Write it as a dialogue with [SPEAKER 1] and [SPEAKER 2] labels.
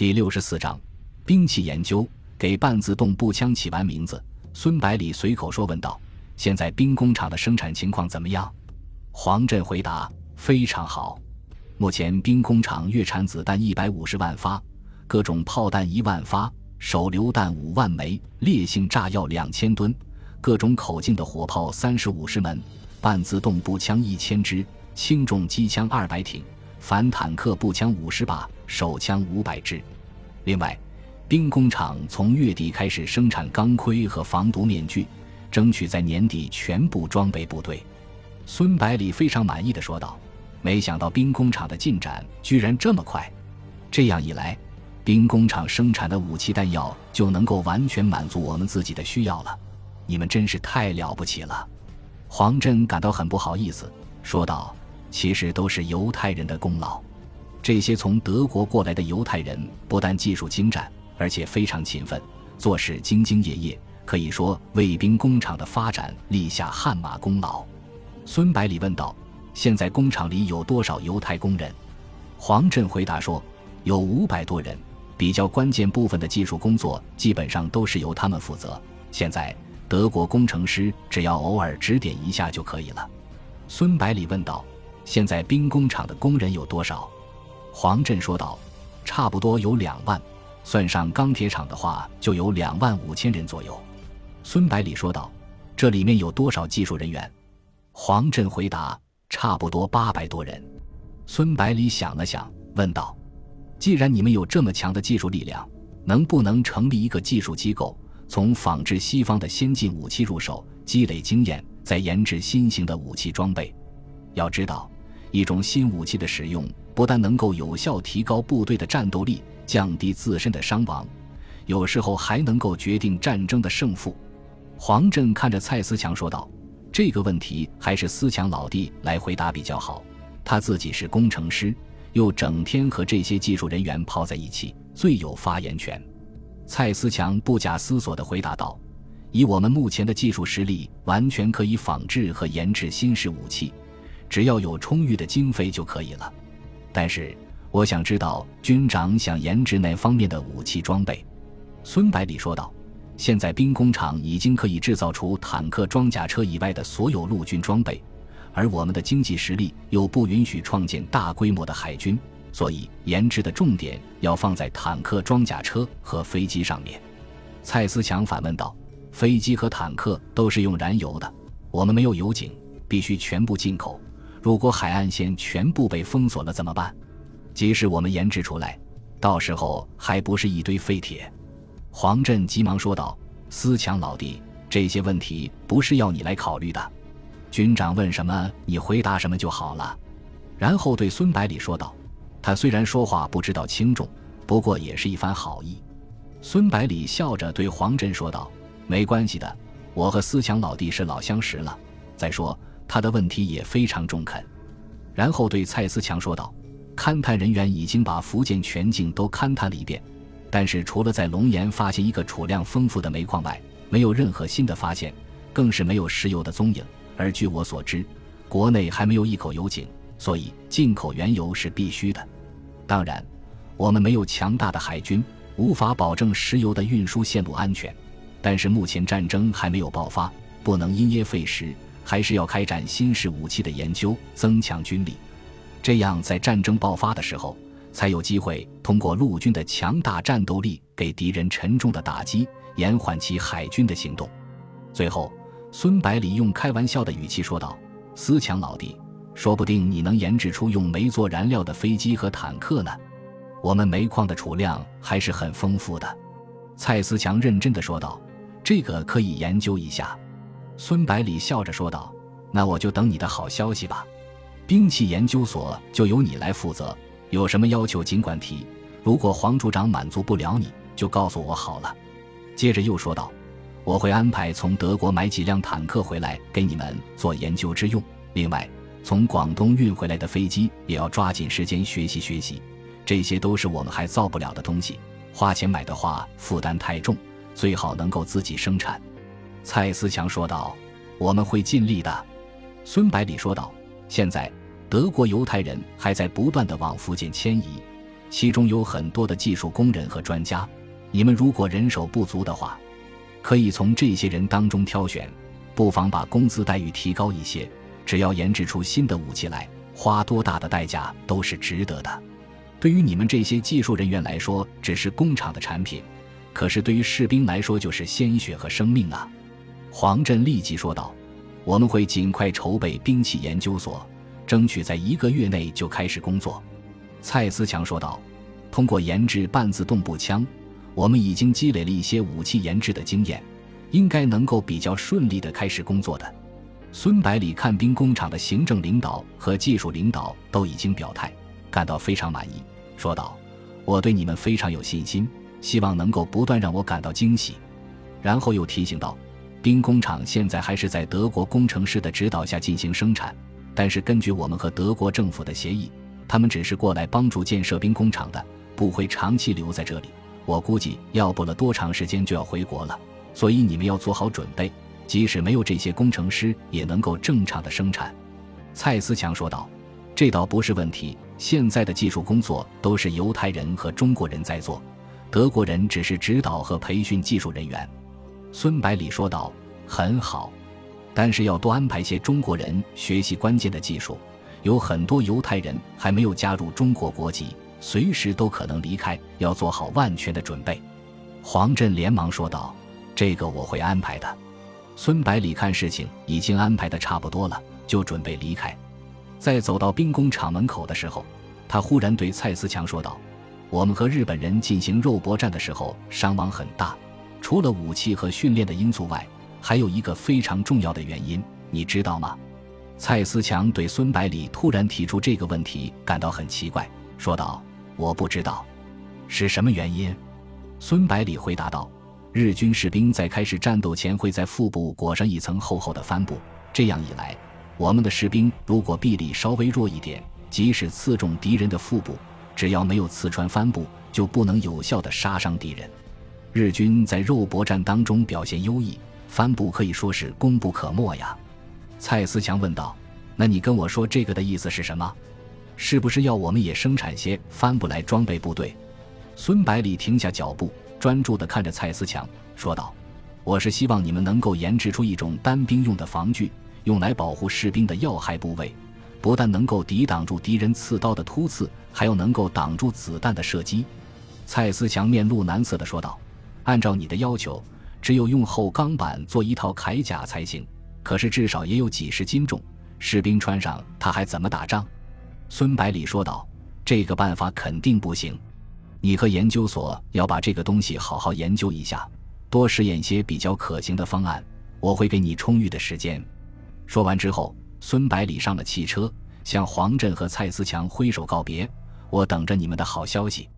[SPEAKER 1] 第六十四章，兵器研究。给半自动步枪起完名字，孙百里随口说问道：“现在兵工厂的生产情况怎么样？”黄震回答：“非常好。目前兵工厂月产子弹一百五十万发，各种炮弹一万发，手榴弹五万枚，烈性炸药两千吨，各种口径的火炮三十五十门，半自动步枪一千支，轻重机枪二百挺，反坦克步枪五十把，手枪五百支。另外。”兵工厂从月底开始生产钢盔和防毒面具，争取在年底全部装备部队。孙百里非常满意的说道：“没想到兵工厂的进展居然这么快，这样一来，兵工厂生产的武器弹药就能够完全满足我们自己的需要了。你们真是太了不起了。”黄振感到很不好意思，说道：“其实都是犹太人的功劳。这些从德国过来的犹太人不但技术精湛。”而且非常勤奋，做事兢兢业业，可以说为兵工厂的发展立下汗马功劳。孙百里问道：“现在工厂里有多少犹太工人？”黄振回答说：“有五百多人，比较关键部分的技术工作基本上都是由他们负责。现在德国工程师只要偶尔指点一下就可以了。”孙百里问道：“现在兵工厂的工人有多少？”黄振说道：“差不多有两万。”算上钢铁厂的话，就有两万五千人左右。孙百里说道：“这里面有多少技术人员？”黄振回答：“差不多八百多人。”孙百里想了想，问道：“既然你们有这么强的技术力量，能不能成立一个技术机构，从仿制西方的先进武器入手，积累经验，再研制新型的武器装备？要知道，一种新武器的使用，不但能够有效提高部队的战斗力。”降低自身的伤亡，有时候还能够决定战争的胜负。黄振看着蔡思强说道：“这个问题还是思强老弟来回答比较好，他自己是工程师，又整天和这些技术人员泡在一起，最有发言权。”蔡思强不假思索地回答道：“以我们目前的技术实力，完全可以仿制和研制新式武器，只要有充裕的经费就可以了。但是……”我想知道军长想研制哪方面的武器装备，孙百里说道：“现在兵工厂已经可以制造出坦克装甲车以外的所有陆军装备，而我们的经济实力又不允许创建大规模的海军，所以研制的重点要放在坦克装甲车和飞机上面。”蔡思强反问道：“飞机和坦克都是用燃油的，我们没有油井，必须全部进口。如果海岸线全部被封锁了怎么办？”即使我们研制出来，到时候还不是一堆废铁？黄振急忙说道：“思强老弟，这些问题不是要你来考虑的，军长问什么你回答什么就好了。”然后对孙百里说道：“他虽然说话不知道轻重，不过也是一番好意。”孙百里笑着对黄振说道：“没关系的，我和思强老弟是老相识了。再说他的问题也非常中肯。”然后对蔡思强说道。勘探人员已经把福建全境都勘探了一遍，但是除了在龙岩发现一个储量丰富的煤矿外，没有任何新的发现，更是没有石油的踪影。而据我所知，国内还没有一口油井，所以进口原油是必须的。当然，我们没有强大的海军，无法保证石油的运输线路安全。但是目前战争还没有爆发，不能因噎废食，还是要开展新式武器的研究，增强军力。这样，在战争爆发的时候，才有机会通过陆军的强大战斗力给敌人沉重的打击，延缓其海军的行动。最后，孙百里用开玩笑的语气说道：“思强老弟，说不定你能研制出用煤做燃料的飞机和坦克呢。我们煤矿的储量还是很丰富的。”蔡思强认真的说道：“这个可以研究一下。”孙百里笑着说道：“那我就等你的好消息吧。”兵器研究所就由你来负责，有什么要求尽管提。如果黄处长满足不了你，就告诉我好了。接着又说道：“我会安排从德国买几辆坦克回来给你们做研究之用。另外，从广东运回来的飞机也要抓紧时间学习学习。这些都是我们还造不了的东西，花钱买的话负担太重，最好能够自己生产。”蔡思强说道：“我们会尽力的。”孙百里说道：“现在。”德国犹太人还在不断的往福建迁移，其中有很多的技术工人和专家。你们如果人手不足的话，可以从这些人当中挑选，不妨把工资待遇提高一些。只要研制出新的武器来，花多大的代价都是值得的。对于你们这些技术人员来说，只是工厂的产品；可是对于士兵来说，就是鲜血和生命啊！黄振立即说道：“我们会尽快筹备兵器研究所，争取在一个月内就开始工作。”蔡思强说道：“通过研制半自动步枪，我们已经积累了一些武器研制的经验，应该能够比较顺利地开始工作的。”孙百里看兵工厂的行政领导和技术领导都已经表态，感到非常满意。说道：“我对你们非常有信心，希望能够不断让我感到惊喜。”然后又提醒道：“兵工厂现在还是在德国工程师的指导下进行生产，但是根据我们和德国政府的协议，他们只是过来帮助建设兵工厂的，不会长期留在这里。我估计要不了多长时间就要回国了，所以你们要做好准备，即使没有这些工程师，也能够正常的生产。”蔡思强说道：“这倒不是问题。”现在的技术工作都是犹太人和中国人在做，德国人只是指导和培训技术人员。孙百里说道：“很好，但是要多安排些中国人学习关键的技术。有很多犹太人还没有加入中国国籍，随时都可能离开，要做好万全的准备。”黄振连忙说道：“这个我会安排的。”孙百里看事情已经安排的差不多了，就准备离开。在走到兵工厂门口的时候，他忽然对蔡思强说道：“我们和日本人进行肉搏战的时候，伤亡很大。除了武器和训练的因素外，还有一个非常重要的原因，你知道吗？”蔡思强对孙百里突然提出这个问题感到很奇怪，说道：“我不知道，是什么原因？”孙百里回答道：“日军士兵在开始战斗前会在腹部裹上一层厚厚的帆布，这样一来。”我们的士兵如果臂力稍微弱一点，即使刺中敌人的腹部，只要没有刺穿帆布，就不能有效的杀伤敌人。日军在肉搏战当中表现优异，帆布可以说是功不可没呀。蔡思强问道：“那你跟我说这个的意思是什么？是不是要我们也生产些帆布来装备部队？”孙百里停下脚步，专注地看着蔡思强，说道：“我是希望你们能够研制出一种单兵用的防具。”用来保护士兵的要害部位，不但能够抵挡住敌人刺刀的突刺，还要能够挡住子弹的射击。蔡思强面露难色地说道：“按照你的要求，只有用厚钢板做一套铠甲才行。可是至少也有几十斤重，士兵穿上他还怎么打仗？”孙百里说道：“这个办法肯定不行。你和研究所要把这个东西好好研究一下，多试验些比较可行的方案。我会给你充裕的时间。”说完之后，孙百里上了汽车，向黄振和蔡思强挥手告别：“我等着你们的好消息。”